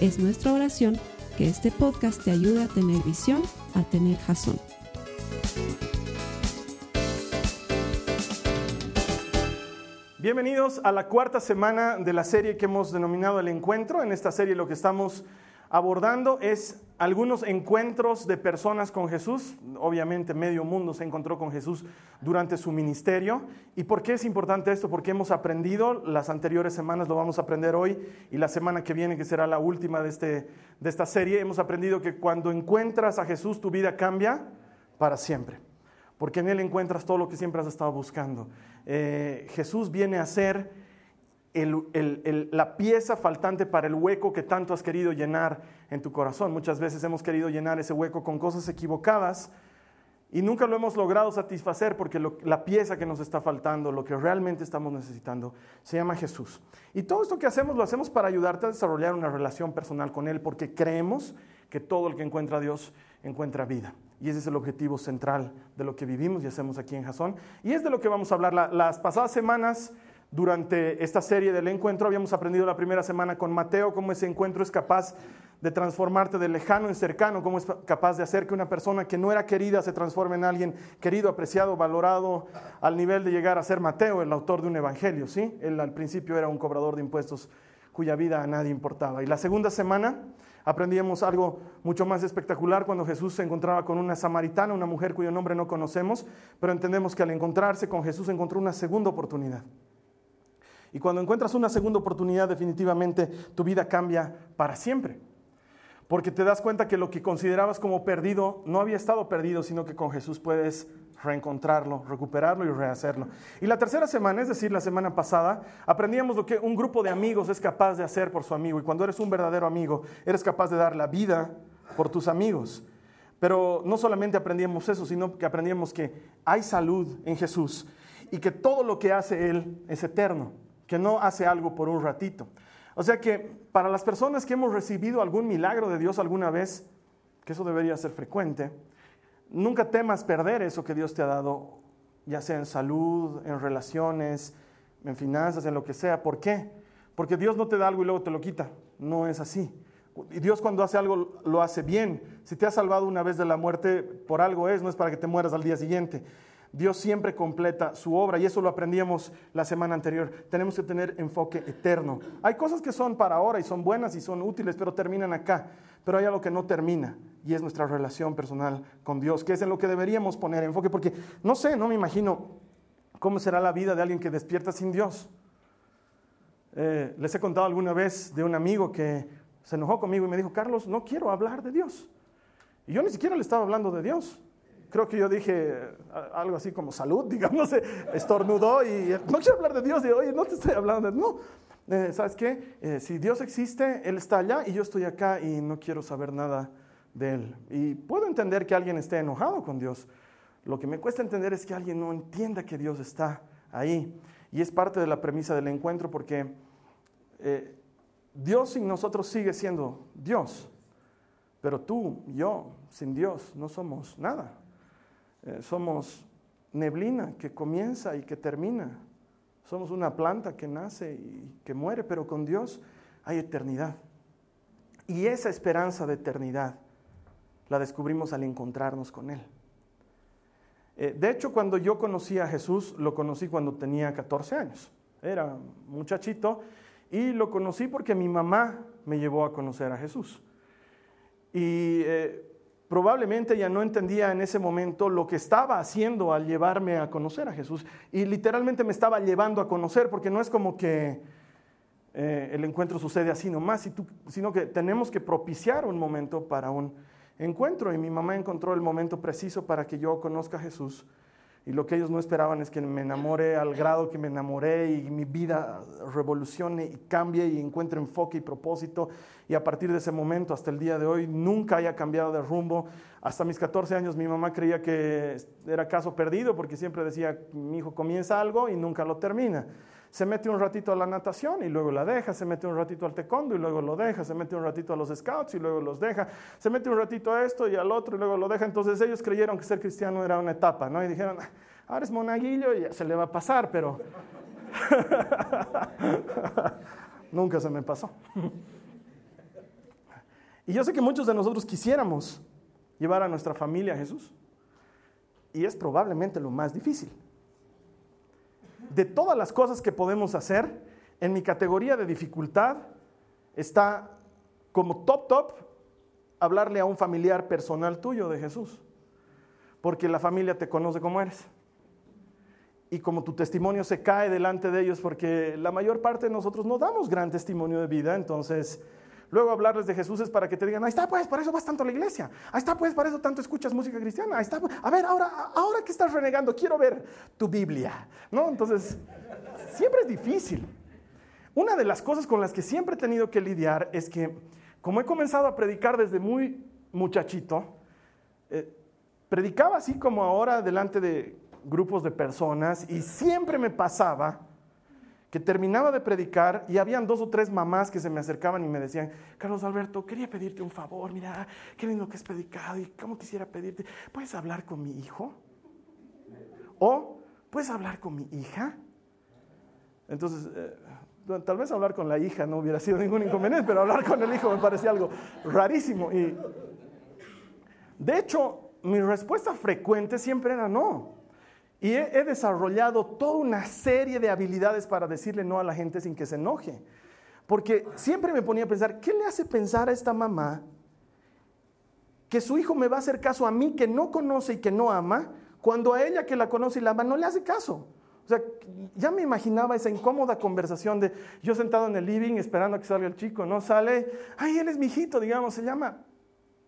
Es nuestra oración que este podcast te ayude a tener visión, a tener jazón. Bienvenidos a la cuarta semana de la serie que hemos denominado El Encuentro. En esta serie lo que estamos abordando es algunos encuentros de personas con Jesús. Obviamente medio mundo se encontró con Jesús durante su ministerio. ¿Y por qué es importante esto? Porque hemos aprendido, las anteriores semanas lo vamos a aprender hoy y la semana que viene, que será la última de, este, de esta serie, hemos aprendido que cuando encuentras a Jesús tu vida cambia para siempre. Porque en Él encuentras todo lo que siempre has estado buscando. Eh, Jesús viene a ser la pieza faltante para el hueco que tanto has querido llenar en tu corazón. Muchas veces hemos querido llenar ese hueco con cosas equivocadas y nunca lo hemos logrado satisfacer porque la pieza que nos está faltando, lo que realmente estamos necesitando, se llama Jesús. Y todo esto que hacemos lo hacemos para ayudarte a desarrollar una relación personal con Él porque creemos que todo el que encuentra a Dios encuentra vida. Y ese es el objetivo central de lo que vivimos y hacemos aquí en Jasón. Y es de lo que vamos a hablar. las pasadas semanas durante esta serie del encuentro. Habíamos aprendido la primera semana con Mateo cómo ese encuentro es capaz de transformarte de lejano en cercano, cómo es capaz de hacer que una persona que no era querida se transforme en alguien querido, apreciado, valorado, al nivel de llegar a ser Mateo, el autor de un evangelio. ¿sí? Él al principio era un cobrador de impuestos cuya vida a nadie importaba. Y la segunda semana aprendíamos algo mucho más espectacular cuando Jesús se encontraba con una samaritana, una mujer cuyo nombre no conocemos, pero entendemos que al encontrarse con Jesús encontró una segunda oportunidad. Y cuando encuentras una segunda oportunidad, definitivamente tu vida cambia para siempre. Porque te das cuenta que lo que considerabas como perdido no había estado perdido, sino que con Jesús puedes reencontrarlo, recuperarlo y rehacerlo. Y la tercera semana, es decir, la semana pasada, aprendíamos lo que un grupo de amigos es capaz de hacer por su amigo. Y cuando eres un verdadero amigo, eres capaz de dar la vida por tus amigos. Pero no solamente aprendíamos eso, sino que aprendíamos que hay salud en Jesús y que todo lo que hace Él es eterno que no hace algo por un ratito. O sea que para las personas que hemos recibido algún milagro de Dios alguna vez, que eso debería ser frecuente, nunca temas perder eso que Dios te ha dado, ya sea en salud, en relaciones, en finanzas, en lo que sea. ¿Por qué? Porque Dios no te da algo y luego te lo quita. No es así. Y Dios cuando hace algo lo hace bien. Si te ha salvado una vez de la muerte, por algo es, no es para que te mueras al día siguiente. Dios siempre completa su obra y eso lo aprendíamos la semana anterior. Tenemos que tener enfoque eterno. Hay cosas que son para ahora y son buenas y son útiles, pero terminan acá. Pero hay algo que no termina y es nuestra relación personal con Dios, que es en lo que deberíamos poner enfoque, porque no sé, no me imagino cómo será la vida de alguien que despierta sin Dios. Eh, les he contado alguna vez de un amigo que se enojó conmigo y me dijo, Carlos, no quiero hablar de Dios. Y yo ni siquiera le estaba hablando de Dios creo que yo dije algo así como salud, digamos, estornudó y no quiero hablar de Dios, y oye, no te estoy hablando de, no, eh, ¿sabes qué? Eh, si Dios existe, Él está allá y yo estoy acá y no quiero saber nada de Él. Y puedo entender que alguien esté enojado con Dios. Lo que me cuesta entender es que alguien no entienda que Dios está ahí. Y es parte de la premisa del encuentro porque eh, Dios sin nosotros sigue siendo Dios. Pero tú, yo, sin Dios, no somos nada. Eh, somos neblina que comienza y que termina. Somos una planta que nace y que muere, pero con Dios hay eternidad. Y esa esperanza de eternidad la descubrimos al encontrarnos con Él. Eh, de hecho, cuando yo conocí a Jesús, lo conocí cuando tenía 14 años. Era muchachito y lo conocí porque mi mamá me llevó a conocer a Jesús. Y eh, probablemente ella no entendía en ese momento lo que estaba haciendo al llevarme a conocer a Jesús. Y literalmente me estaba llevando a conocer, porque no es como que eh, el encuentro sucede así nomás, sino que tenemos que propiciar un momento para un encuentro. Y mi mamá encontró el momento preciso para que yo conozca a Jesús Y lo que ellos no esperaban es que me enamore al grado que me enamoré y mi vida revolucione y cambie y encuentre enfoque y propósito. Y a partir de ese momento hasta el día de hoy nunca haya cambiado de rumbo. Hasta mis 14 años mi mamá creía que era caso perdido porque siempre decía, mi hijo comienza algo y nunca lo termina se mete un ratito a la natación y luego la deja, se mete un ratito al taekwondo y luego lo deja, se mete un ratito a los scouts y luego los deja, se mete un ratito a esto y al otro y luego lo deja. Entonces ellos creyeron que ser cristiano era una etapa, ¿no? Y dijeron, ah, ahora es monaguillo y ya se le va a pasar, pero nunca se me pasó. y yo sé que muchos de nosotros quisiéramos llevar a nuestra familia a Jesús. Y es probablemente lo más difícil de todas las cosas que podemos hacer, en mi categoría de dificultad está como top top hablarle a un familiar personal tuyo de Jesús. Porque la familia te conoce como eres. Y como tu testimonio se cae delante de ellos, porque la mayor parte de nosotros no damos gran testimonio de vida, entonces Luego hablarles de Jesús es para que te digan, ahí está pues, para eso vas tanto a la iglesia. Ahí está pues, para eso tanto escuchas música cristiana. Ahí está, pues. a ver, ahora, ahora que estás renegando, quiero ver tu Biblia. ¿No? Entonces, siempre es difícil. Una de las cosas con las que siempre he tenido que lidiar es que, como he comenzado a predicar desde muy muchachito, eh, predicaba así como ahora delante de grupos de personas y siempre me pasaba que terminaba de predicar y habían dos o tres mamás que se me acercaban y me decían, Carlos Alberto, quería pedirte un favor, mira, qué lindo que has predicado y cómo quisiera pedirte, ¿puedes hablar con mi hijo? O, ¿puedes hablar con mi hija? Entonces, eh, tal vez hablar con la hija no hubiera sido ningún inconveniente, pero hablar con el hijo me parecía algo rarísimo. Y, de hecho, mi respuesta frecuente siempre era no. Y he, desarrollado toda una serie de habilidades para decirle no a la gente sin que se enoje. Porque siempre me ponía a pensar, ¿qué le hace pensar a esta mamá que su hijo me va a hacer caso a mí que no conoce y que no ama, cuando a ella que la conoce y la ama no le hace caso? O sea, ya me imaginaba esa incómoda conversación de yo sentado en el living esperando a que salga el chico, ¿no? Sale, ay, él es mi hijito, digamos, se llama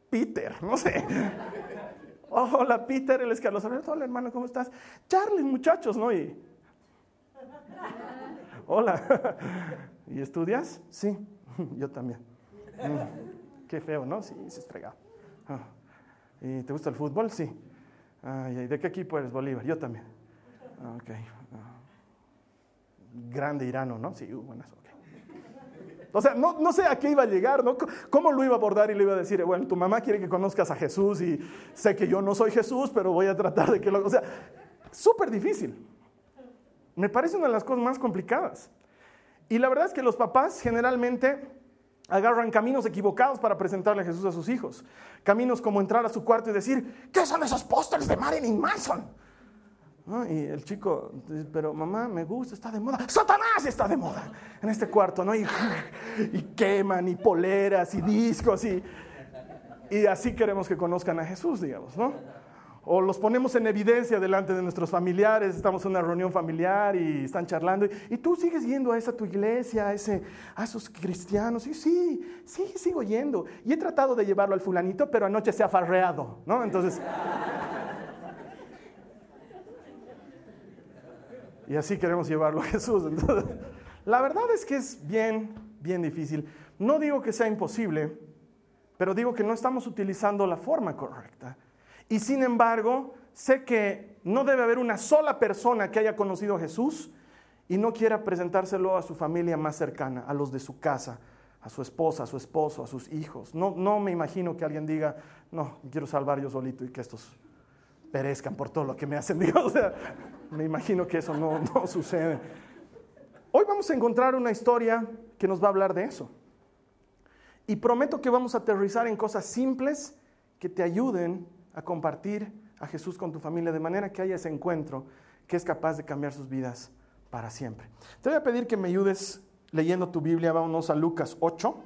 Peter, no sé. Hola Peter, él es Carlos Alberto, hola hermano, ¿cómo estás? Charlie, muchachos, ¿no? Y, hola, ¿y estudias? Sí, yo también. Mm, qué feo, ¿no? Sí, se fregado. Ah, ¿Y te gusta el fútbol? Sí. Ay, ¿De qué equipo eres? Bolívar, yo también. Ok. Ah. Grande Irano, ¿no? Sí, uh, buenas. O sea, no, sé a qué iba a llegar, ¿no? ¿Cómo lo iba a abordar y le iba a decir, bueno, tu mamá quiere que conozcas a Jesús y sé que yo no soy Jesús, pero voy a tratar de que lo... O sea, súper difícil. Me parece una de las cosas más complicadas. Y la verdad es que los papás generalmente agarran caminos equivocados para presentarle a Jesús a sus hijos. Caminos como entrar a su cuarto y decir, ¿qué son esos pósters de Marilyn Manson? Y el chico dice, pero mamá, me gusta, está de moda. Satanás está de moda en este cuarto, ¿no? Y, y queman, y poleras, y discos, y, y así queremos que conozcan a Jesús, digamos, ¿no? O los ponemos en evidencia delante de nuestros familiares, estamos en una reunión familiar y están charlando, y, tú sigues yendo a esa tu iglesia, a, ese, a esos cristianos, y sí, sí, sigo yendo. Y he tratado de llevarlo al fulanito, pero anoche se ha farreado, ¿no? Entonces... Y así queremos llevarlo a Jesús. la verdad es que es bien, bien difícil. No digo que sea imposible, pero digo que no estamos utilizando la forma correcta. Y sin embargo, sé que no debe haber una sola persona que haya conocido a Jesús y no quiera presentárselo a su familia más cercana, a los de su casa, a su esposa, a su esposo, a sus hijos. No, no me imagino que alguien diga, no, quiero salvar yo solito y que estos perezcan por todo lo que me hacen. Dios. O sea, me imagino que eso no, no sucede. Hoy vamos a encontrar una historia que nos va a hablar de eso. Y prometo que vamos a aterrizar en cosas simples que te ayuden a compartir a Jesús con tu familia de manera que haya ese encuentro que es capaz de cambiar sus vidas para siempre. Te voy a pedir que me ayudes leyendo tu Biblia. Vamos a Lucas 8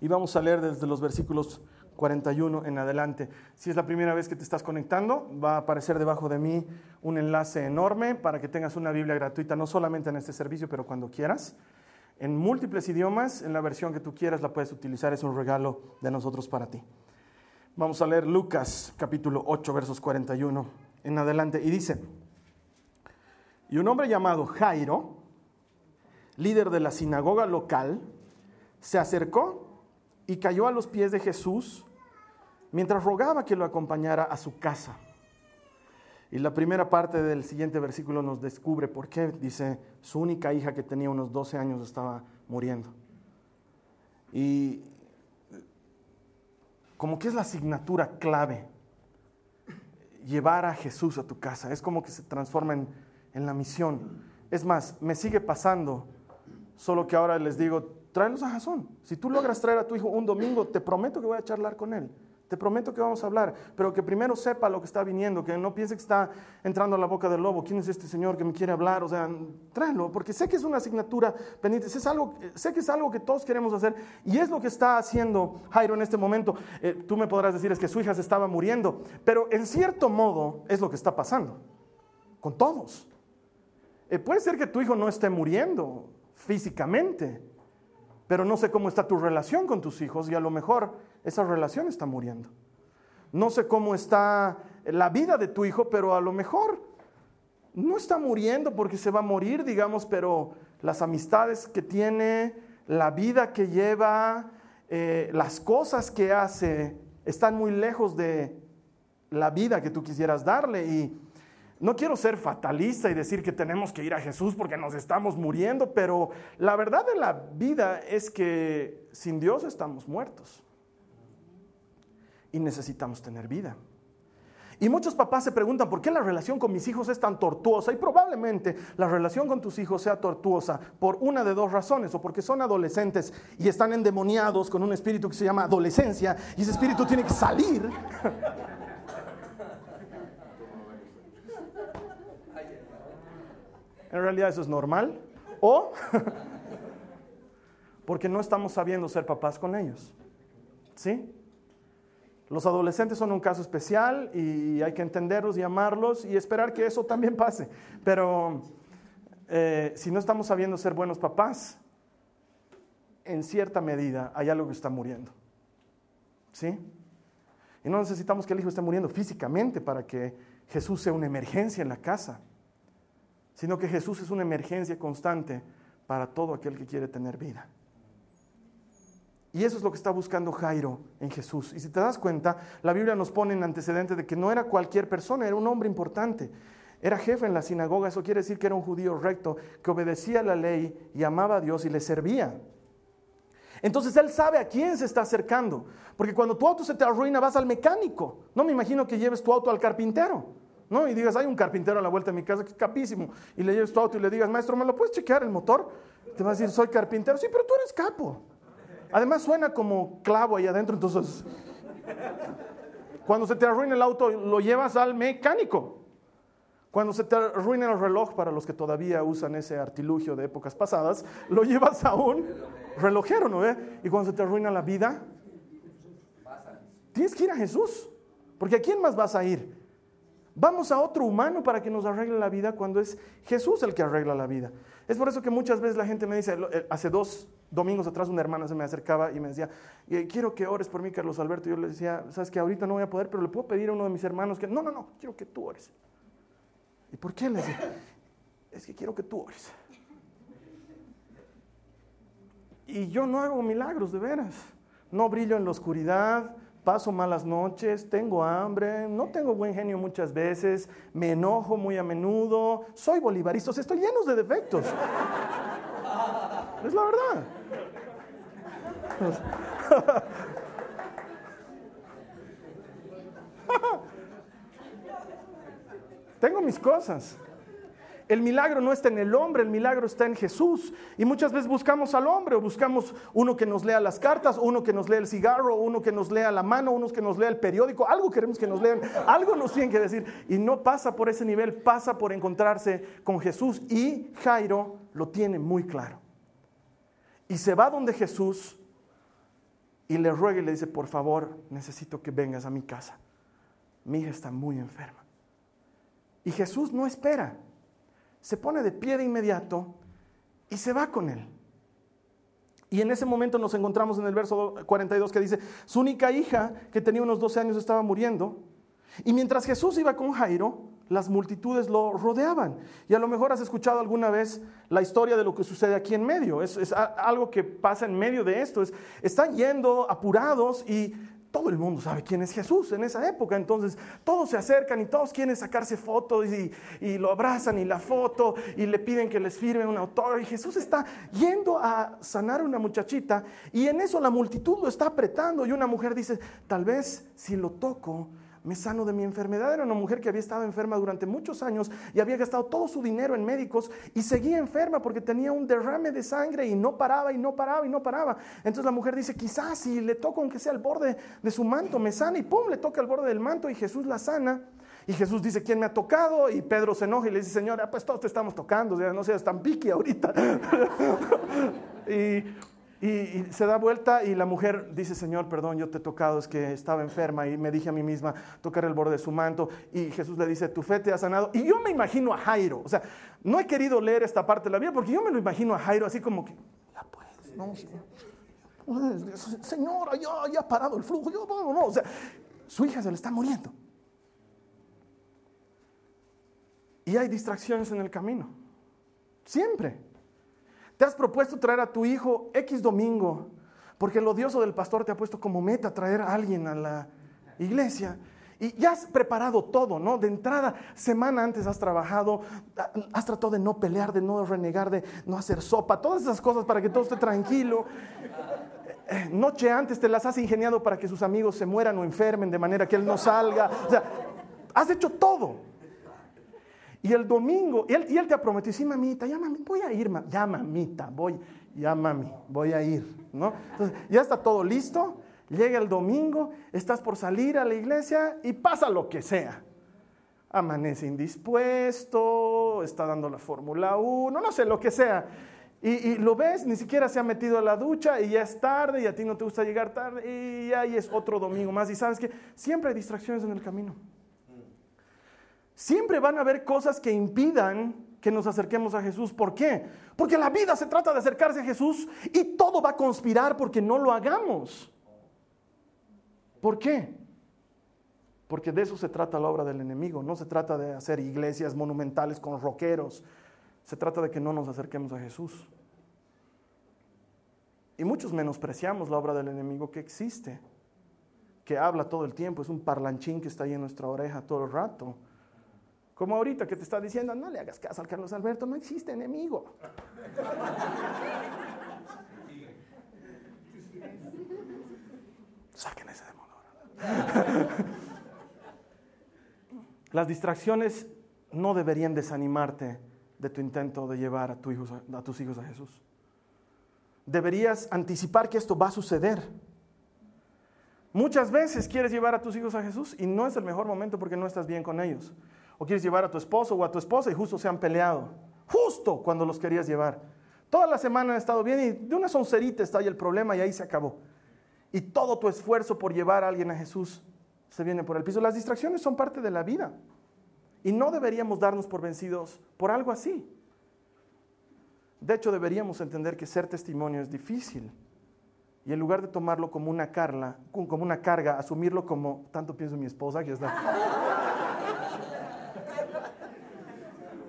y vamos a leer desde los versículos 41 en adelante. Si es la primera vez que te estás conectando, va a aparecer debajo de mí un enlace enorme para que tengas una Biblia gratuita, no solamente en este servicio, pero cuando quieras. En múltiples idiomas, en la versión que tú quieras la puedes utilizar, es un regalo de nosotros para ti. Vamos a leer Lucas capítulo 8, versos 41 en adelante. Y dice, y un hombre llamado Jairo, líder de la sinagoga local, se acercó y cayó a los pies de Jesús mientras rogaba que lo acompañara a su casa. Y la primera parte del siguiente versículo nos descubre por qué. Dice, su única hija que tenía unos 12 años estaba muriendo. Y como que es la asignatura clave, llevar a Jesús a tu casa. Es como que se transforma en, en la misión. Es más, me sigue pasando, solo que ahora les digo, tráelos a Jasón. Si tú logras traer a tu hijo un domingo, te prometo que voy a charlar con él. Te prometo que vamos a hablar, pero que primero sepa lo que está viniendo, que no piense que está entrando a la boca del lobo. ¿Quién es este señor que me quiere hablar? O sea, tráelo, porque sé que es una asignatura pendiente, es algo, sé que es algo que todos queremos hacer y es lo que está haciendo Jairo en este momento. Eh, tú me podrás decir es que su hija se estaba muriendo, pero en cierto modo es lo que está pasando con todos. Eh, puede ser que tu hijo no esté muriendo físicamente, pero no sé cómo está tu relación con tus hijos y a lo mejor esa relación está muriendo. No sé cómo está la vida de tu hijo, pero a lo mejor no está muriendo porque se va a morir, digamos, pero las amistades que tiene, la vida que lleva, eh, las cosas que hace, están muy lejos de la vida que tú quisieras darle. Y no quiero ser fatalista y decir que tenemos que ir a Jesús porque nos estamos muriendo, pero la verdad de la vida es que sin Dios estamos muertos y necesitamos tener vida. Y muchos papás se preguntan por qué la relación con mis hijos es tan tortuosa y probablemente la relación con tus hijos sea tortuosa por una de dos razones, o porque son adolescentes y están endemoniados con un espíritu que se llama adolescencia y ese espíritu tiene que salir. en realidad eso es normal, o porque no estamos sabiendo ser papás con ellos. ¿Sí? Los adolescentes son un caso especial y hay que entenderlos y amarlos y esperar que eso también pase. Pero eh, si no estamos sabiendo ser buenos papás, en cierta medida hay algo que está muriendo. ¿Sí? Y no necesitamos que el hijo esté muriendo físicamente para que Jesús sea una emergencia en la casa sino que Jesús es una emergencia constante para todo aquel que quiere tener vida. Y eso es lo que está buscando Jairo en Jesús. Y si te das cuenta, la Biblia nos pone en antecedente de que no era cualquier persona, era un hombre importante. Era jefe en la sinagoga, eso quiere decir que era un judío recto, que obedecía la ley y amaba a Dios y le servía. Entonces él sabe a quién se está acercando, porque cuando tu auto se te arruina vas al mecánico. No me imagino que lleves tu auto al carpintero. ¿No? Y digas, hay un carpintero a la vuelta de mi casa que es capísimo. Y le lleves tu auto y le digas, maestro, ¿me lo puedes chequear el motor? Te va a decir, soy carpintero. Sí, pero tú eres capo. Además suena como clavo ahí adentro, entonces... Cuando se te arruina el auto, lo llevas al mecánico. Cuando se te arruina el reloj, para los que todavía usan ese artilugio de épocas pasadas, lo llevas a un relojero, ¿no? Y cuando se te arruina la vida, tienes que ir a Jesús. Porque ¿a quién más vas a ir? Vamos a otro humano para que nos arregle la vida cuando es Jesús el que arregla la vida. Es por eso que muchas veces la gente me dice, hace dos domingos atrás una hermana se me acercaba y me decía, eh, quiero que ores por mí, Carlos Alberto. Yo le decía, sabes que ahorita no voy a poder, pero le puedo pedir a uno de mis hermanos que, no, no, no, quiero que tú ores. ¿Y por qué? Le decía, es que quiero que tú ores. Y yo no hago milagros, de veras. No brillo en la oscuridad, paso malas noches, tengo hambre, no tengo buen genio muchas veces, me enojo muy a menudo, soy bolivarista, estoy lleno de defectos. Es la verdad. tengo mis cosas. El milagro no está en el hombre, el milagro está en Jesús. Y muchas veces buscamos al hombre o buscamos uno que nos lea las cartas, uno que nos lea el cigarro, uno que nos lea la mano, uno que nos lea el periódico. Algo queremos que nos lean, algo nos tienen que decir. Y no pasa por ese nivel, pasa por encontrarse con Jesús. Y Jairo lo tiene muy claro. Y se va donde Jesús y le ruega y le dice, por favor, necesito que vengas a mi casa. Mi hija está muy enferma. Y Jesús no espera se pone de pie de inmediato y se va con él. Y en ese momento nos encontramos en el verso 42 que dice, su única hija, que tenía unos 12 años, estaba muriendo. Y mientras Jesús iba con Jairo, las multitudes lo rodeaban. Y a lo mejor has escuchado alguna vez la historia de lo que sucede aquí en medio. Es, algo que pasa en medio de esto. Es, están yendo apurados y todo el mundo sabe quién es Jesús en esa época. Entonces todos se acercan y todos quieren sacarse fotos y, y, lo abrazan y la foto y le piden que les firme un autor. Y Jesús está yendo a sanar a una muchachita y en eso la multitud lo está apretando y una mujer dice, tal vez si lo toco me sano de mi enfermedad. Era una mujer que había estado enferma durante muchos años y había gastado todo su dinero en médicos y seguía enferma porque tenía un derrame de sangre y no paraba y no paraba y no paraba. Entonces la mujer dice, quizás si le toco aunque sea el borde de su manto, me sana y pum, le toca el borde del manto y Jesús la sana. Y Jesús dice, ¿quién me ha tocado? Y Pedro se enoja y le dice, Señor, pues todos te estamos tocando, no seas tan piqui ahorita. y y, se da vuelta y la mujer dice, Señor, perdón, yo te he tocado, es que estaba enferma y me dije a mí misma tocar el borde de su manto. Y Jesús le dice, tu fe te ha sanado. Y yo me imagino a Jairo, o sea, no he querido leer esta parte de la Biblia porque yo me lo imagino a Jairo así como que, ya pues, no, pues, señora, ya, ha parado el flujo, yo, no, o sea, su hija se le está muriendo. Y hay distracciones en el camino, siempre. Te has propuesto traer a tu hijo X domingo, porque el odioso del pastor te ha puesto como meta traer a alguien a la iglesia. Y ya has preparado todo, ¿no? De entrada, semana antes has trabajado, has tratado de no pelear, de no renegar, de no hacer sopa, todas esas cosas para que todo esté tranquilo. Eh, noche antes te las has ingeniado para que sus amigos se mueran o enfermen de manera que él no salga. O sea, has hecho todo. Y el domingo, y él, y él te ha prometido, sí, mamita, ya mami, voy a ir, ya mamita, voy, ya mami, voy a ir, ¿no? Entonces, ya está todo listo, llega el domingo, estás por salir a la iglesia y pasa lo que sea. Amanece indispuesto, está dando la Fórmula 1, no sé, lo que sea. Y, y, lo ves, ni siquiera se ha metido a la ducha y ya es tarde y a ti no te gusta llegar tarde y ahí es otro domingo más. Y sabes que siempre hay distracciones en el camino. Siempre van a haber cosas que impidan que nos acerquemos a Jesús. ¿Por qué? Porque la vida se trata de acercarse a Jesús y todo va a conspirar porque no lo hagamos. ¿Por qué? Porque de eso se trata la obra del enemigo. No se trata de hacer iglesias monumentales con roqueros. Se trata de que no nos acerquemos a Jesús. Y muchos menospreciamos la obra del enemigo que existe, que habla todo el tiempo, es un parlanchín que está ahí en nuestra oreja todo el rato como ahorita que te está diciendo, no le hagas caso al Carlos Alberto, no existe enemigo. Saquen ese demonio. Las distracciones no deberían desanimarte de tu intento de llevar a, a tus hijos a Jesús. Deberías anticipar que esto va a suceder. Muchas veces quieres llevar a tus hijos a Jesús y no es el mejor momento porque no estás bien con ellos o quieres llevar a tu esposo o a tu esposa y justo se han peleado, justo cuando los querías llevar. Toda la semana han estado bien y de una soncerita está ahí el problema y ahí se acabó. Y todo tu esfuerzo por llevar a alguien a Jesús se viene por el piso. Las distracciones son parte de la vida y no deberíamos darnos por vencidos por algo así. De hecho, deberíamos entender que ser testimonio es difícil. Y en lugar de tomarlo como una, carla, como una carga, asumirlo como, tanto pienso en mi esposa, que está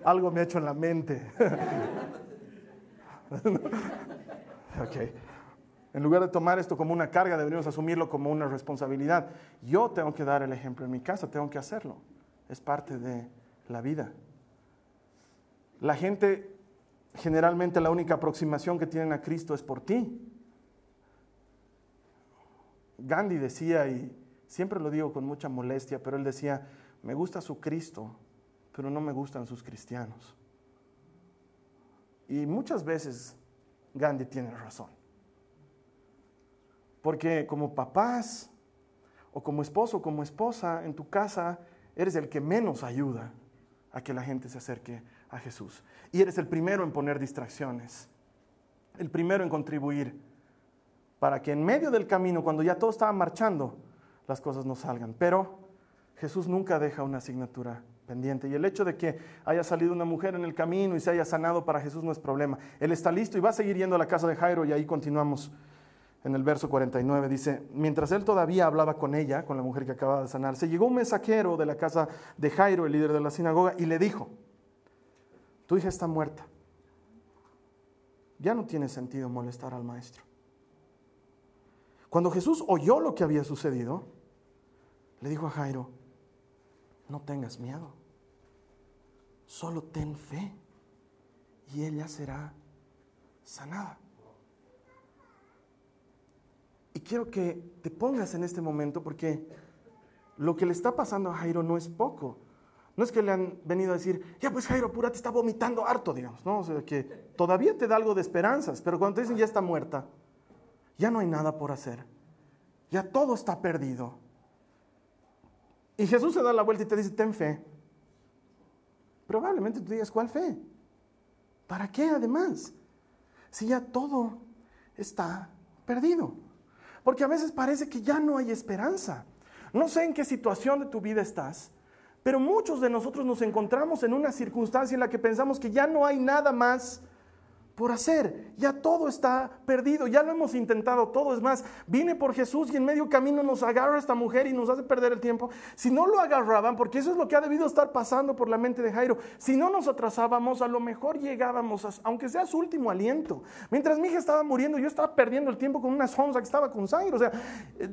algo me ha hecho en la mente. En lugar de tomar esto como una carga, deberíamos asumirlo como una responsabilidad. Yo tengo que dar el ejemplo en mi casa, tengo que hacerlo. Es parte de la vida. La gente, generalmente la única aproximación que tienen a Cristo es por ti. Gandhi decía, y siempre lo digo con mucha molestia, pero él decía, me gusta su Cristo, pero no me gustan sus cristianos. Y muchas veces Gandhi tiene razón. Porque como papás o como esposo o como esposa en tu casa, eres el que menos ayuda a que la gente se acerque a Jesús. Y eres el primero en poner distracciones, el primero en contribuir para que en medio del camino, cuando ya todo estaba marchando, las cosas no salgan. Pero Jesús nunca deja una asignatura pendiente. Y el hecho de que haya salido una mujer en el camino y se haya sanado para Jesús no es problema. Él está listo y va a seguir yendo a la casa de Jairo y ahí continuamos en el verso 49, dice, mientras él todavía hablaba con ella, con la mujer que acababa de sanarse, llegó un mensajero de la casa de Jairo, el líder de la sinagoga, y le dijo, tu hija está muerta. Ya no tiene sentido molestar al maestro. Cuando Jesús oyó lo que había sucedido, le dijo a Jairo, no tengas miedo, solo ten fe y ella será sanada. Y quiero que te pongas en este momento porque lo que le está pasando a Jairo no es poco. No es que le han venido a decir, ya pues Jairo, te está vomitando harto, digamos, ¿no? O sea, que todavía te da algo de esperanzas, pero cuando te dicen ya está muerta, ya no hay nada por hacer, ya todo está perdido. Y Jesús se da la vuelta y te dice, ten fe. Probablemente tú digas, ¿cuál fe? ¿Para qué además? Si ya todo está perdido. Porque a veces parece que ya no hay esperanza. No sé en qué situación de tu vida estás, pero muchos de nosotros nos encontramos en una circunstancia en la que pensamos que ya no hay nada más por hacer. Ya todo está perdido, ya lo hemos intentado todo. Es más, vine por Jesús y en medio camino nos agarra esta mujer y nos hace perder el tiempo. Si no lo agarraban, porque eso es lo que ha debido estar pasando por la mente de Jairo, si no nos atrasábamos, a lo mejor llegábamos, aunque sea su último aliento. Mientras mi hija estaba muriendo, yo estaba perdiendo el tiempo con una sonza que estaba con sangre. O sea, eh,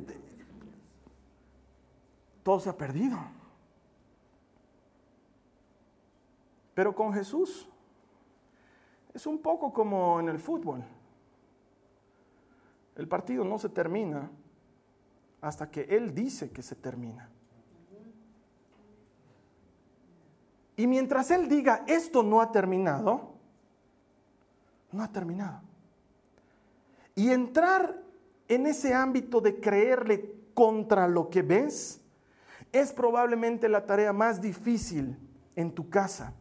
todo se ha perdido. Pero con Jesús es un poco como en el fútbol. El partido no se termina hasta que Él dice que se termina. Y mientras Él diga, esto no ha terminado, no ha terminado. Y entrar en ese ámbito de creerle contra lo que ves es probablemente la tarea más difícil en tu casa.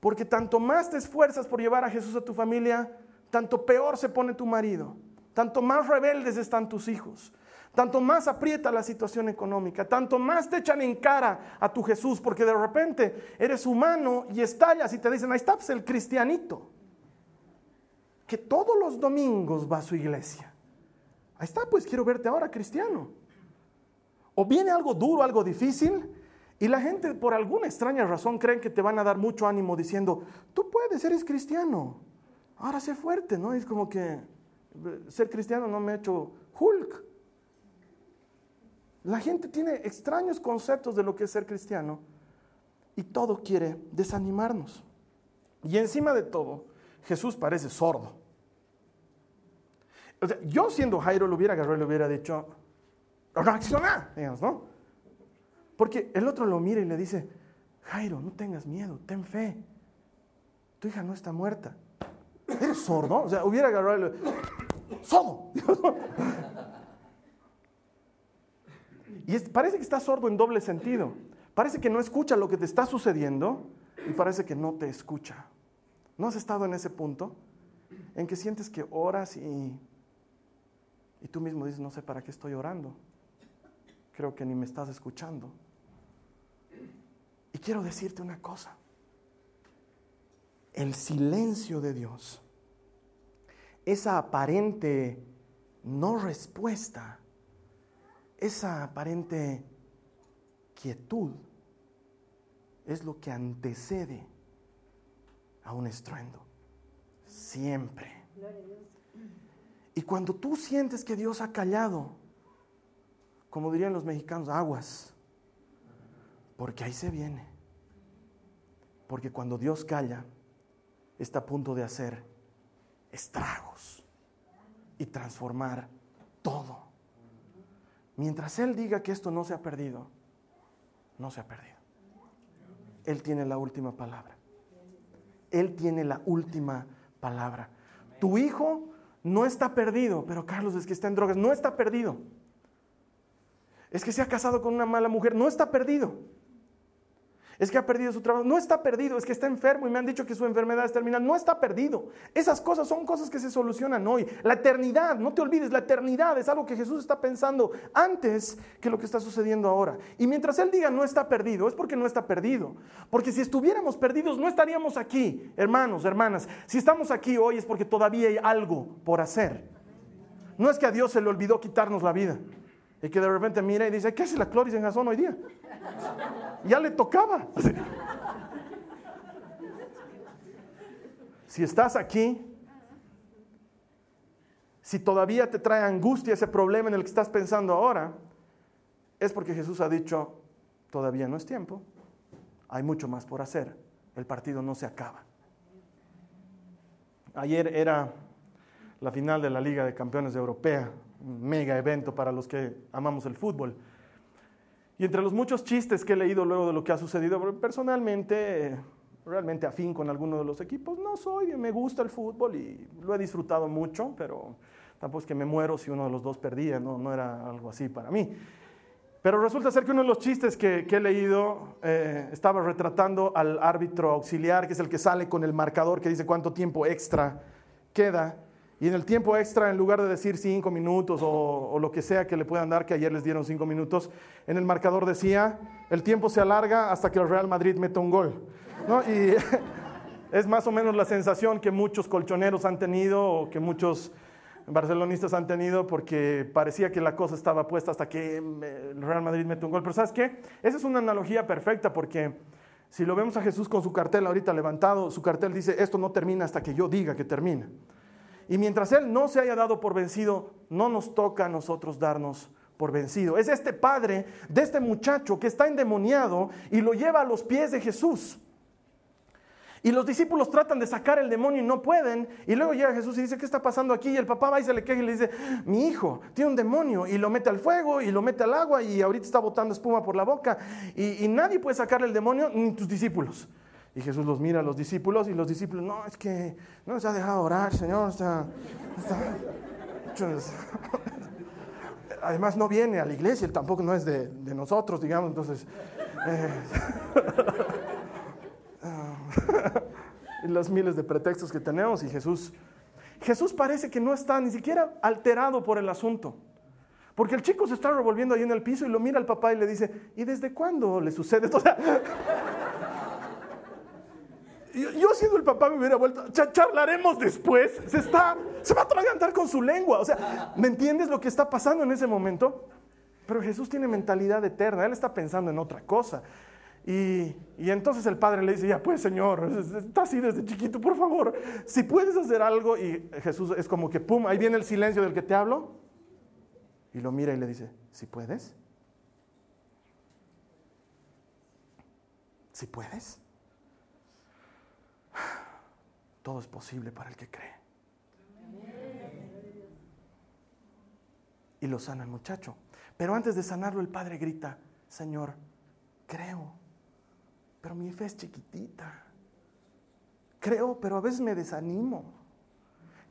Porque tanto más te esfuerzas por llevar a Jesús a tu familia, tanto peor se pone tu marido, tanto más rebeldes están tus hijos, tanto más aprieta la situación económica, tanto más te echan en cara a tu Jesús, porque de repente eres humano y estallas y te dicen, ahí está pues, el cristianito, que todos los domingos va a su iglesia. Ahí está, pues quiero verte ahora cristiano. O viene algo duro, algo difícil, y la gente por alguna extraña razón creen que te van a dar mucho ánimo diciendo, tú puedes, eres cristiano. Ahora sé fuerte, ¿no? Es como que eh, ser cristiano no me ha hecho Hulk. La gente tiene extraños conceptos de lo que es ser cristiano y todo quiere desanimarnos. Y encima de todo, Jesús parece sordo. Yo siendo Jairo lo hubiera agarrado y le hubiera dicho, reacciona, digamos, ¿no? Porque el otro lo mira y le dice, Jairo, no tengas miedo, ten fe. Tu hija no está muerta. ¿Eres sordo? O sea, hubiera agarrado y ¡Sordo! y parece que está sordo en doble sentido. Parece que no escucha lo que te está sucediendo y parece que no te escucha. ¿No has estado en ese punto en que sientes que oras y, y tú mismo dices, no sé para qué estoy orando? Creo que ni me estás escuchando. Y quiero decirte una cosa. El silencio de Dios, esa aparente no respuesta, esa aparente quietud, es lo que antecede a un estruendo. Siempre. Y cuando tú sientes que Dios ha callado, como dirían los mexicanos, aguas, porque ahí se viene. Porque cuando Dios calla, está a punto de hacer estragos y transformar todo. Mientras Él diga que esto no se ha perdido, no se ha perdido. Él tiene la última palabra. Él tiene la última palabra. Tu hijo no está perdido, pero Carlos es que está en drogas, no está perdido. Es que se ha casado con una mala mujer, no está perdido es que ha perdido su trabajo. No está perdido, es que está enfermo y me han dicho que su enfermedad es terminal. No está perdido. Esas cosas son cosas que se solucionan hoy. La eternidad, no te olvides, la eternidad es algo que Jesús está pensando antes que lo que está sucediendo ahora. Y mientras Él diga no está perdido, es porque no está perdido. Porque si estuviéramos perdidos, no estaríamos aquí, hermanos, hermanas. Si estamos aquí hoy es porque todavía hay algo por hacer. No es que a Dios se le olvidó quitarnos la vida. Y que de repente mira y dice, ¿qué hace la Cloris en Gazón hoy día? Ya le tocaba. Si estás aquí, si todavía te trae angustia ese problema en el que estás pensando ahora, es porque Jesús ha dicho, todavía no es tiempo, hay mucho más por hacer, el partido no se acaba. Ayer era la final de la Liga de Campeones Europea, un mega evento para los que amamos el fútbol. Y entre los muchos chistes que he leído luego de lo que ha sucedido, personalmente, realmente afín con alguno de los equipos, no soy, me gusta el fútbol y lo he disfrutado mucho, pero tampoco es que me muero si uno de los dos perdía, no, no era algo así para mí. Pero resulta ser que uno de los chistes que, he leído eh, estaba retratando al árbitro auxiliar, que es el que sale con el marcador que dice cuánto tiempo extra queda. Y en el tiempo extra, en lugar de decir cinco minutos o, lo que sea que le puedan dar, que ayer les dieron cinco minutos, en el marcador decía, el tiempo se alarga hasta que el Real Madrid meta un gol. Y es más o menos la sensación que muchos colchoneros han tenido o que muchos barcelonistas han tenido porque parecía que la cosa estaba puesta hasta que eh, el Real Madrid mete un gol. Pero ¿sabes qué? Esa es una analogía perfecta porque si lo vemos a Jesús con su cartel ahorita levantado, su cartel dice, esto no termina hasta que yo diga que termina. Y mientras Él no se haya dado por vencido, no nos toca a nosotros darnos por vencido. Es este padre de este muchacho que está endemoniado y lo lleva a los pies de Jesús. Y los discípulos tratan de sacar el demonio y no pueden. Y luego llega Jesús y dice, ¿qué está pasando aquí? Y el papá va y se le queja y le dice, mi hijo tiene un demonio. Y lo mete al fuego y lo mete al agua y ahorita está botando espuma por la boca. Y, nadie puede sacarle el demonio, ni tus discípulos. Y Jesús los mira a los discípulos y los discípulos, no, es que no nos ha dejado orar, Señor. Además no viene a la iglesia, él tampoco no es de, nosotros, digamos. Entonces... Eh, los miles de pretextos que tenemos y Jesús, Jesús parece que no está ni siquiera alterado por el asunto. Porque el chico se está revolviendo ahí en el piso y lo mira al papá y le dice, ¿y desde cuándo le sucede? O yo, siendo el papá me hubiera vuelto, charlaremos después, se está, se va a atragantar con su lengua. O sea, ¿me entiendes lo que está pasando en ese momento? Pero Jesús tiene mentalidad eterna, Él está pensando en otra cosa. Y, entonces el padre le dice, ya pues Señor, está así desde chiquito, por favor, si puedes hacer algo. Y Jesús es como que, pum, ahí viene el silencio del que te hablo. Y lo mira y le dice, si puedes. Si puedes. Todo es posible para el que cree. Y lo sana el muchacho. Pero antes de sanarlo, el padre grita, Señor, creo pero mi fe es chiquitita. Creo, pero a veces me desanimo.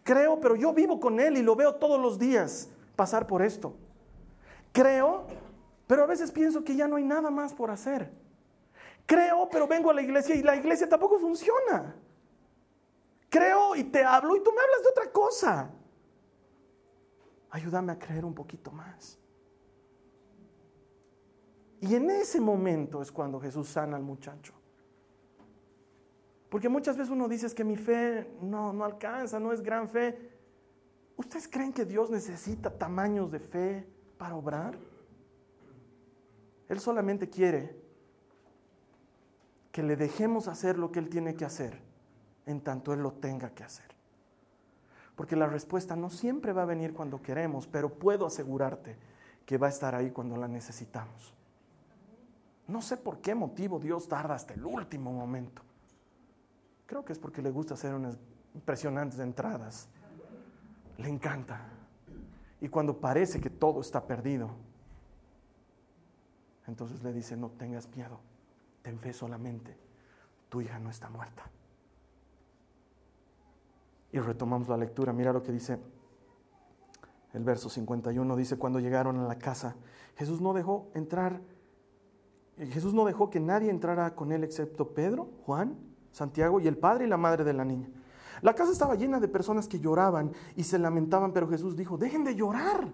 Creo, pero yo vivo con Él y lo veo todos los días pasar por esto. Creo, pero a veces pienso que ya no hay nada más por hacer. Creo, pero vengo a la iglesia y la iglesia tampoco funciona. Creo y te hablo y tú me hablas de otra cosa. Ayúdame a creer un poquito más. Y en ese momento es cuando Jesús sana al muchacho. Porque muchas veces uno dice que mi fe no, no alcanza, no es gran fe. ¿Ustedes creen que Dios necesita tamaños de fe para obrar? Él solamente quiere que le dejemos hacer lo que Él tiene que hacer en tanto Él lo tenga que hacer. Porque la respuesta no siempre va a venir cuando queremos, pero puedo asegurarte que va a estar ahí cuando la necesitamos. No sé por qué motivo Dios tarda hasta el último momento. Creo que es porque le gusta hacer unas impresionantes entradas. Le encanta. Y cuando parece que todo está perdido, entonces le dice, no tengas miedo, ten fe solamente, tu hija no está muerta. Y retomamos la lectura, mira lo que dice el verso 51, dice, cuando llegaron a la casa, Jesús no dejó entrar Jesús no dejó que nadie entrara con él excepto Pedro, Juan, Santiago y el padre y la madre de la niña. La casa estaba llena de personas que lloraban y se lamentaban, pero Jesús dijo, dejen de llorar.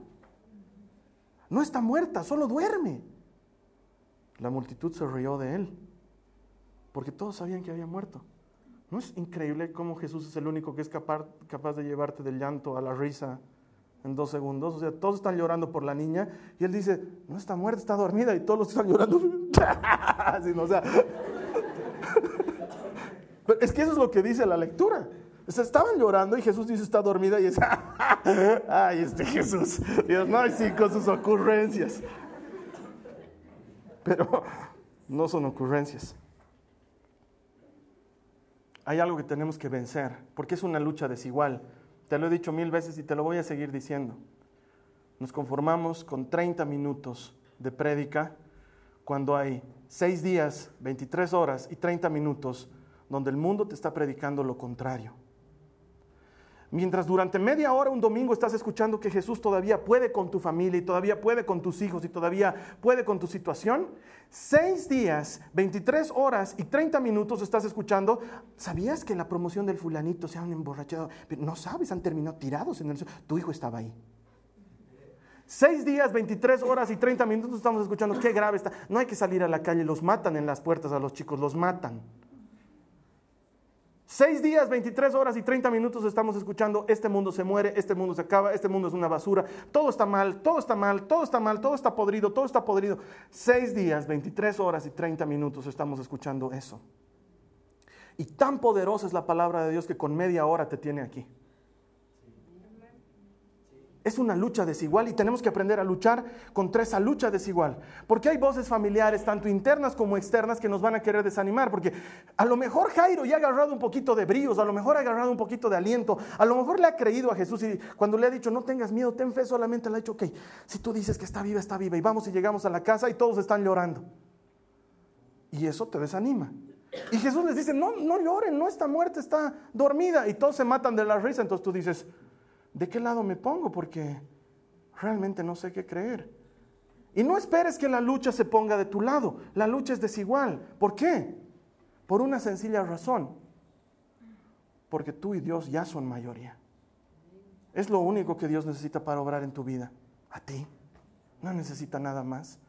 No está muerta, solo duerme. La multitud se rió de él, porque todos sabían que había muerto. ¿No es increíble cómo Jesús es el único que es capaz, de llevarte del llanto a la risa en dos segundos. O sea, todos están llorando por la niña y él dice, no está muerta, está dormida y todos los están llorando. o sea, es que eso es lo que dice la lectura. estaban llorando y Jesús dice está dormida y es, ay, este Jesús, Dios, no, sí, con sus ocurrencias. Pero no son ocurrencias. Hay algo que tenemos que vencer, porque es una lucha desigual. Te lo he dicho mil veces y te lo voy a seguir diciendo. Nos conformamos con 30 minutos de prédica cuando hay 6 días, 23 horas y 30 minutos donde el mundo te está predicando lo contrario. Mientras durante media hora un domingo estás escuchando que Jesús todavía puede con tu familia y todavía puede con tus hijos y todavía puede con tu situación, seis días, 23 horas y 30 minutos estás escuchando, ¿sabías que la promoción del fulanito se han emborrachado? No sabes, han terminado tirados en el suelo. Tu hijo estaba ahí. Seis días, 23 horas y 30 minutos estamos escuchando, qué grave está. No hay que salir a la calle, los matan en las puertas a los chicos, los matan. Seis días, 23 horas y 30 minutos estamos escuchando, este mundo se muere, este mundo se acaba, este mundo es una basura, todo está mal, todo está mal, todo está mal, todo está podrido, todo está podrido. Seis días, 23 horas y 30 minutos estamos escuchando eso. Y tan poderosa es la palabra de Dios que con media hora te tiene aquí. Es una lucha desigual y tenemos que aprender a luchar contra esa lucha desigual. Porque hay voces familiares, tanto internas como externas, que nos van a querer desanimar. Porque a lo mejor Jairo ya ha agarrado un poquito de bríos, a lo mejor ha agarrado un poquito de aliento, a lo mejor le ha creído a Jesús y cuando le ha dicho, no tengas miedo, ten fe, solamente le ha dicho, ok, si tú dices que está viva, está viva. Y vamos y llegamos a la casa y todos están llorando. Y eso te desanima. Y Jesús les dice, no, no lloren, no está muerta, está dormida. Y todos se matan de la risa. Entonces tú dices, ¿de qué lado me pongo? Porque realmente no sé qué creer. Y no esperes que la lucha se ponga de tu lado. La lucha es desigual. ¿Por qué? Por una sencilla razón. Porque tú y Dios ya son mayoría. Es lo único que Dios necesita para obrar en tu vida. A ti. No necesita nada más.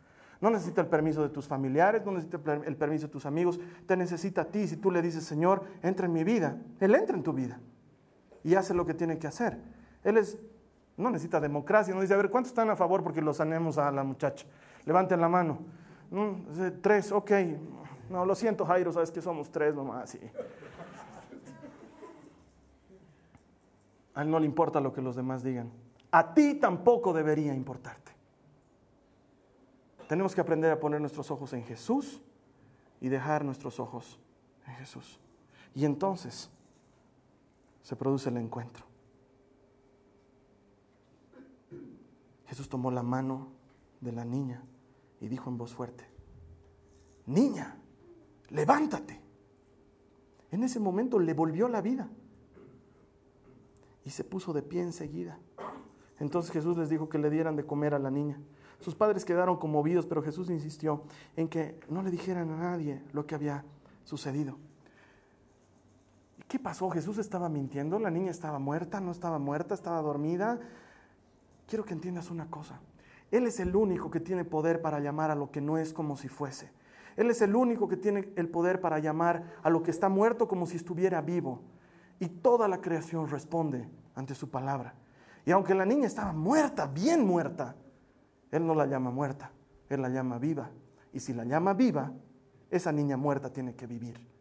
No necesita el permiso de tus familiares, no necesita el permiso de tus amigos. Te necesita a ti. Si tú le dices, Señor, entra en mi vida, Él entra en tu vida. Y hace lo que tiene que hacer. Él es, no necesita democracia, no dice, a ver, ¿cuántos están a favor porque lo sanemos a la muchacha? Levanten la mano. tres, ok. No, lo siento, Jairo, sabes que somos tres nomás. A él no le importa lo que los demás digan. A ti tampoco debería importarte. Tenemos que aprender a poner nuestros ojos en Jesús y dejar nuestros ojos en Jesús. Y entonces se produce el encuentro. Jesús tomó la mano de la niña y dijo en voz fuerte, niña, levántate. En ese momento le volvió la vida y se puso de pie enseguida. Entonces Jesús les dijo que le dieran de comer a la niña. Sus padres quedaron conmovidos, pero Jesús insistió en que no le dijeran a nadie lo que había sucedido. ¿Qué pasó? ¿Jesús estaba mintiendo? ¿La niña estaba muerta? ¿No estaba muerta? ¿Estaba dormida? Quiero que entiendas una cosa. Él es el único que tiene poder para llamar a lo que no es como si fuese. Él es el único que tiene el poder para llamar a lo que está muerto como si estuviera vivo. Y toda la creación responde ante su palabra. Y aunque la niña estaba muerta, bien muerta, Él no la llama muerta, Él la llama viva. Y si la llama viva, esa niña muerta tiene que vivir.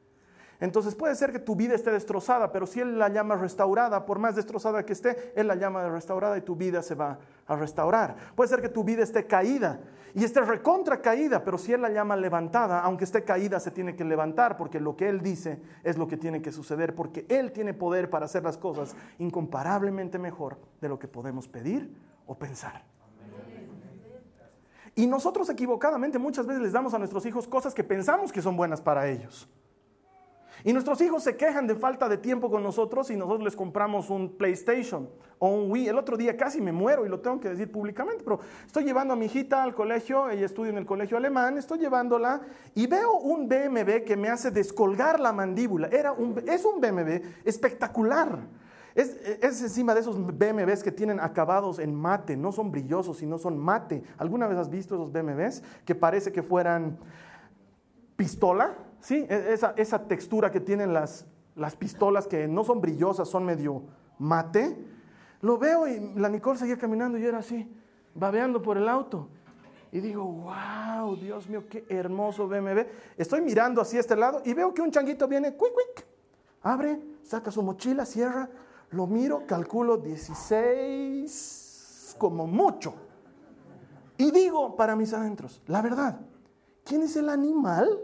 Entonces puede ser que tu vida esté destrozada, pero si Él la llama restaurada, por más destrozada que esté, Él la llama restaurada y tu vida se va a restaurar. Puede ser que tu vida esté caída y esté recontra caída, pero si Él la llama levantada, aunque esté caída, se tiene que levantar, porque lo que Él dice es lo que tiene que suceder, porque Él tiene poder para hacer las cosas incomparablemente mejor de lo que podemos pedir o pensar. Y nosotros equivocadamente muchas veces les damos a nuestros hijos cosas que pensamos que son buenas para ellos. Y nuestros hijos se quejan de falta de tiempo con nosotros y nosotros les compramos un PlayStation o un Wii. El otro día casi me muero y lo tengo que decir públicamente, pero estoy llevando a mi hijita al colegio, ella estudia en el colegio alemán, estoy llevándola y veo un BMW que me hace descolgar la mandíbula. Era un, es un BMW espectacular. Es, es, encima de esos BMWs que tienen acabados en mate, no son brillosos, sino son mate. ¿Alguna vez has visto esos BMWs que parece que fueran pistola? ¿Sí? E, esa, textura que tienen las, las pistolas que no son brillosas, son medio mate. Lo veo y la Nicole seguía caminando y yo era así, babeando por el auto. Y digo, wow, Dios mío, qué hermoso BMW. Estoy mirando así a este lado y veo que un changuito viene, quick, quick, abre, saca su mochila, cierra, lo miro, calculo 16 como mucho. Y digo para mis adentros, la verdad, ¿quién es el animal?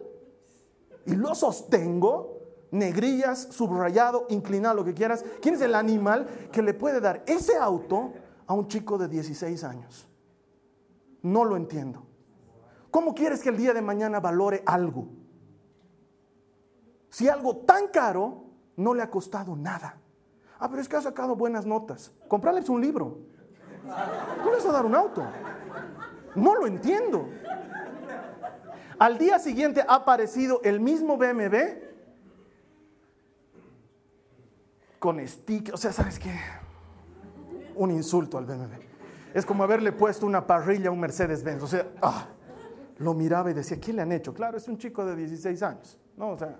Y lo sostengo, negrillas, subrayado, inclinado, lo que quieras. ¿Quién es el animal que le puede dar ese auto a un chico de 16 años? No lo entiendo. ¿Cómo quieres que el día de mañana valore algo? Si algo tan caro no le ha costado nada. Ah, pero es que ha sacado buenas notas. Comprarles un libro. ¿Cómo le vas a dar un auto? No lo entiendo. Al día siguiente ha aparecido el mismo BMW con stick. O sea, ¿sabes qué? Un insulto al BMW. Es como haberle puesto una parrilla a un Mercedes-Benz. O sea, ah, lo miraba y decía, ¿qué le han hecho? Claro, es un chico de 16 años. No, o sea,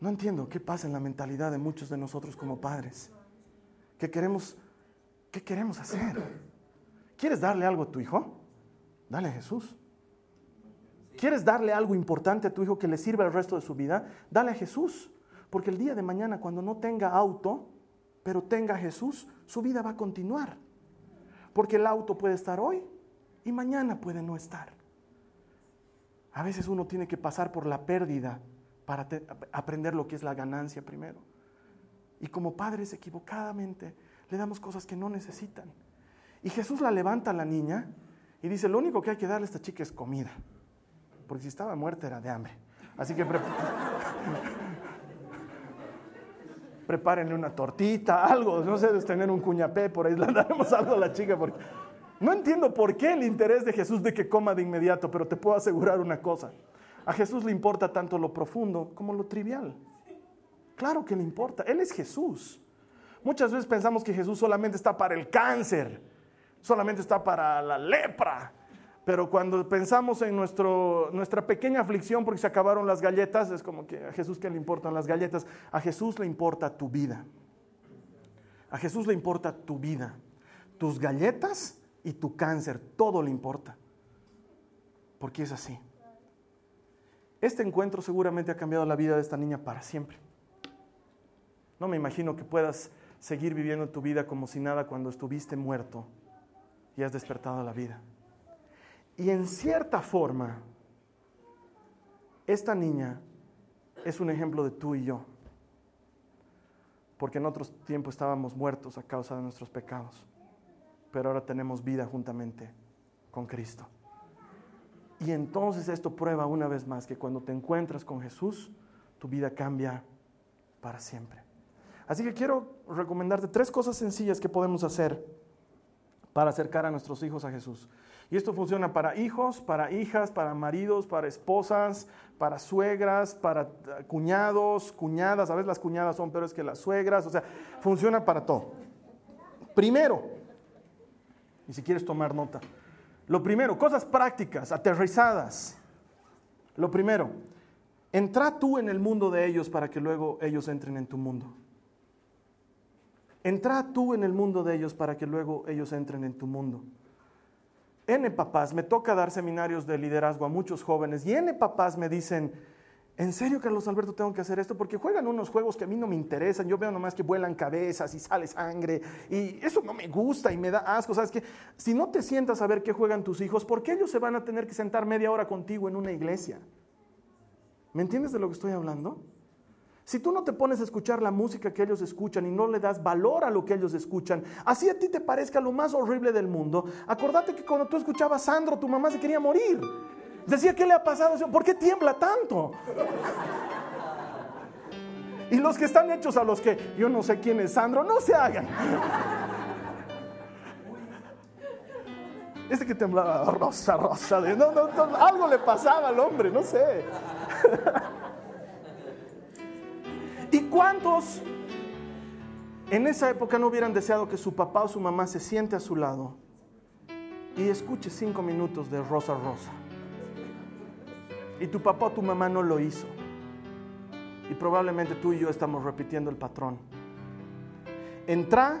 no entiendo qué pasa en la mentalidad de muchos de nosotros como padres. ¿Qué queremos, qué queremos hacer? ¿Quieres darle algo a tu hijo? Dale a Jesús. ¿Quieres darle algo importante a tu hijo que le sirva el resto de su vida? Dale a Jesús. Porque el día de mañana, cuando no tenga auto, pero tenga a Jesús, su vida va a continuar. Porque el auto puede estar hoy y mañana puede no estar. A veces uno tiene que pasar por la pérdida para aprender lo que es la ganancia primero. Y como padres equivocadamente le damos cosas que no necesitan. Y Jesús la levanta a la niña y dice, lo único que hay que darle a esta chica es comida. Porque si estaba muerta era de hambre. Así que prepárenle una tortita, algo. No sé, tener un cuñapé por ahí, le daremos algo a la chica. Porque... No entiendo por qué el interés de Jesús de que coma de inmediato, pero te puedo asegurar una cosa. A Jesús le importa tanto lo profundo como lo trivial. Claro que le importa. Él es Jesús. Muchas veces pensamos que Jesús solamente está para el cáncer solamente está para la lepra. Pero cuando pensamos en nuestro, nuestra pequeña aflicción porque se acabaron las galletas, es como que a Jesús que le importan las galletas, a Jesús le importa tu vida. A Jesús le importa tu vida, tus galletas y tu cáncer, todo le importa. Porque es así. Este encuentro seguramente ha cambiado la vida de esta niña para siempre. No me imagino que puedas seguir viviendo tu vida como si nada cuando estuviste muerto y has despertado la vida. Y en cierta forma, esta niña es un ejemplo de tú y yo, porque en otros tiempos estábamos muertos a causa de nuestros pecados, pero ahora tenemos vida juntamente con Cristo. Y entonces esto prueba una vez más que cuando te encuentras con Jesús, tu vida cambia para siempre. Así que quiero recomendarte tres cosas sencillas que podemos hacer para acercar a nuestros hijos a Jesús. Y esto funciona para hijos, para hijas, para maridos, para esposas, para suegras, para eh, cuñados, cuñadas. A veces las cuñadas son peores que las suegras. O sea, funciona para todo. Primero, y si quieres tomar nota, lo primero, cosas prácticas, aterrizadas. Lo primero, entra tú en el mundo de ellos para que luego ellos entren en tu mundo. Entra tú en el mundo de ellos para que luego ellos entren en tu mundo. N papás, me toca dar seminarios de liderazgo a muchos jóvenes y N papás me dicen, ¿en serio Carlos Alberto tengo que hacer esto? Porque juegan unos juegos que a mí no me interesan, yo veo nomás que vuelan cabezas y sale sangre y eso no me gusta y me da asco, ¿sabes qué? Si no te sientas a ver qué juegan tus hijos, ¿por qué ellos se van a tener que sentar media hora contigo en una iglesia? ¿Me entiendes de lo que estoy hablando? Si tú no te pones a escuchar la música que ellos escuchan y no le das valor a lo que ellos escuchan, así a ti te parezca lo más horrible del mundo, acordate que cuando tú escuchabas Sandro, tu mamá se quería morir. Decía, ¿qué le ha pasado? ¿Por qué tiembla tanto? Y los que están hechos a los que yo no sé quién es Sandro, no se hagan. Este que temblaba, rosa, rosa, no, no, algo le pasaba al hombre, no sé. ¿Y cuántos en esa época no hubieran deseado que su papá o su mamá se siente a su lado y escuche cinco minutos de Rosa Rosa? Y tu papá o tu mamá no lo hizo. Y probablemente tú y yo estamos repitiendo el patrón. entra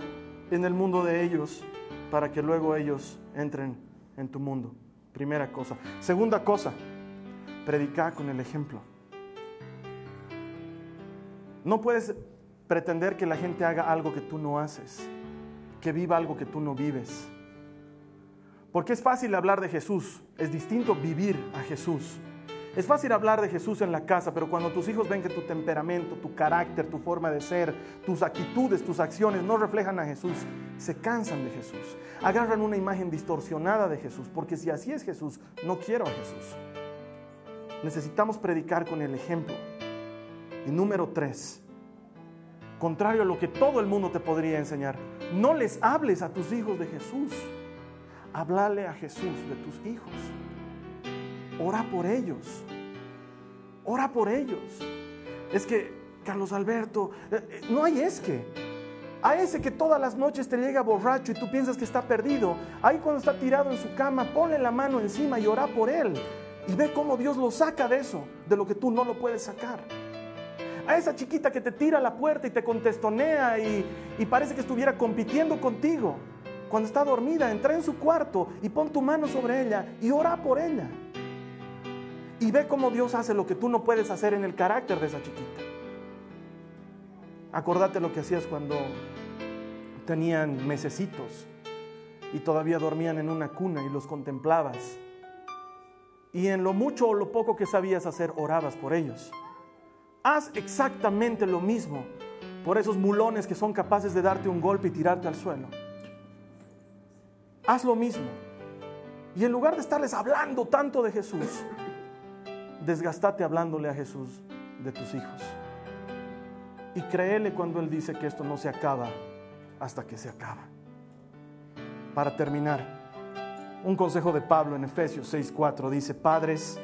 en el mundo de ellos para que luego ellos entren en tu mundo. Primera cosa. Segunda cosa, predicar con el ejemplo. No puedes pretender que la gente haga algo que tú no haces, que viva algo que tú no vives. Porque es fácil hablar de Jesús, es distinto vivir a Jesús. Es fácil hablar de Jesús en la casa, pero cuando tus hijos ven que tu temperamento, tu carácter, tu forma de ser, tus actitudes, tus acciones no reflejan a Jesús, se cansan de Jesús. Agarran una imagen distorsionada de Jesús, porque si así es Jesús, no quiero a Jesús. Necesitamos predicar con el ejemplo. Y número tres, contrario a lo que todo el mundo te podría enseñar, no les hables a tus hijos de Jesús. Háblale a Jesús de tus hijos. Ora por ellos. Ora por ellos. Es que, Carlos Alberto, eh, eh, no hay es que. A ese que todas las noches te llega borracho y tú piensas que está perdido, ahí cuando está tirado en su cama, ponle la mano encima y ora por él. Y ve cómo Dios lo saca de eso, de lo que tú no lo puedes sacar. A esa chiquita que te tira a la puerta y te contestonea y, y parece que estuviera compitiendo contigo. Cuando está dormida, entra en su cuarto y pon tu mano sobre ella y ora por ella. Y ve cómo Dios hace lo que tú no puedes hacer en el carácter de esa chiquita. Acordate lo que hacías cuando tenían mesecitos y todavía dormían en una cuna y los contemplabas. Y en lo mucho o lo poco que sabías hacer, orabas por ellos. Haz exactamente lo mismo por esos mulones que son capaces de darte un golpe y tirarte al suelo. Haz lo mismo. Y en lugar de estarles hablando tanto de Jesús, desgastate hablándole a Jesús de tus hijos. Y créele cuando Él dice que esto no se acaba hasta que se acaba. Para terminar, un consejo de Pablo en Efesios 6:4 dice, padres,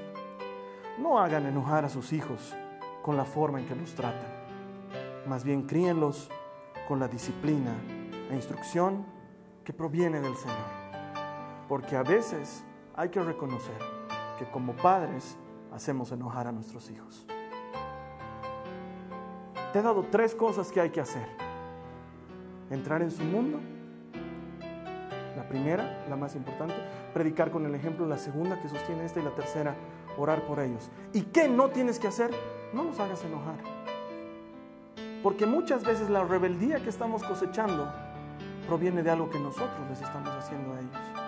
no hagan enojar a sus hijos con la forma en que los tratan. Más bien críenlos con la disciplina e instrucción que proviene del Señor. Porque a veces hay que reconocer que como padres hacemos enojar a nuestros hijos. Te he dado tres cosas que hay que hacer. Entrar en su mundo. La primera, la más importante, predicar con el ejemplo. La segunda que sostiene esta y la tercera, orar por ellos. ¿Y qué no tienes que hacer? No los hagas enojar. Porque muchas veces la rebeldía que estamos cosechando proviene de algo que nosotros les estamos haciendo a ellos.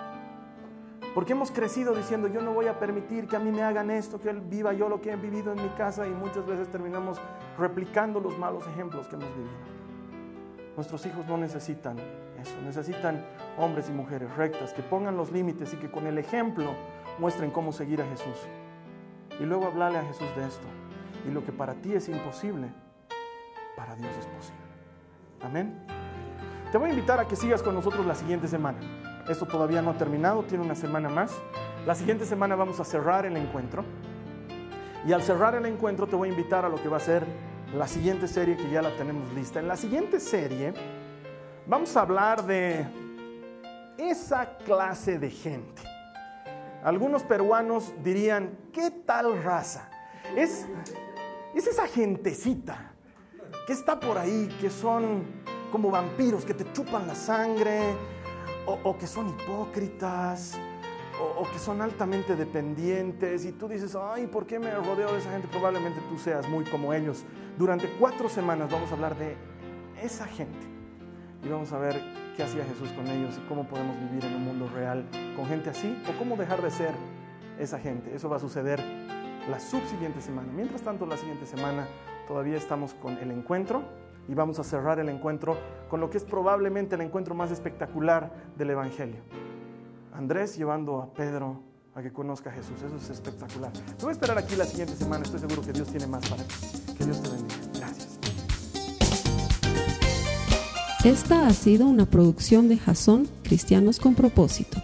Porque hemos crecido diciendo, yo no voy a permitir que a mí me hagan esto, que él viva yo lo que he vivido en mi casa y muchas veces terminamos replicando los malos ejemplos que hemos vivido. Nuestros hijos no necesitan eso, necesitan hombres y mujeres rectas que pongan los límites y que con el ejemplo muestren cómo seguir a Jesús. Y luego hablarle a Jesús de esto. Y lo que para ti es imposible, para Dios es posible. Amén. Te voy a invitar a que sigas con nosotros la siguiente semana. Esto todavía no ha terminado, tiene una semana más. La siguiente semana vamos a cerrar el encuentro. Y al cerrar el encuentro te voy a invitar a lo que va a ser la siguiente serie que ya la tenemos lista. En la siguiente serie vamos a hablar de esa clase de gente. Algunos peruanos dirían, ¿qué tal raza? Es, es esa gentecita que está por ahí, que son como vampiros, que te chupan la sangre, o, que son hipócritas, o, o, que son altamente dependientes, y tú dices, ay, ¿por qué me rodeo de esa gente? Probablemente tú seas muy como ellos. Durante cuatro semanas vamos a hablar de esa gente, y vamos a ver qué hacía Jesús con ellos y cómo podemos vivir en un mundo real con gente así, o cómo dejar de ser esa gente. Eso va a suceder la subsiguiente semana. Mientras tanto, la siguiente semana todavía estamos con el encuentro y vamos a cerrar el encuentro con lo que es probablemente el encuentro más espectacular del Evangelio. Andrés llevando a Pedro a que conozca a Jesús. Eso es espectacular. Te voy a esperar aquí la siguiente semana. Estoy seguro que Dios tiene más para ti. Que Dios te bendiga. Gracias. Esta ha sido una producción de Jason Cristianos con Propósito.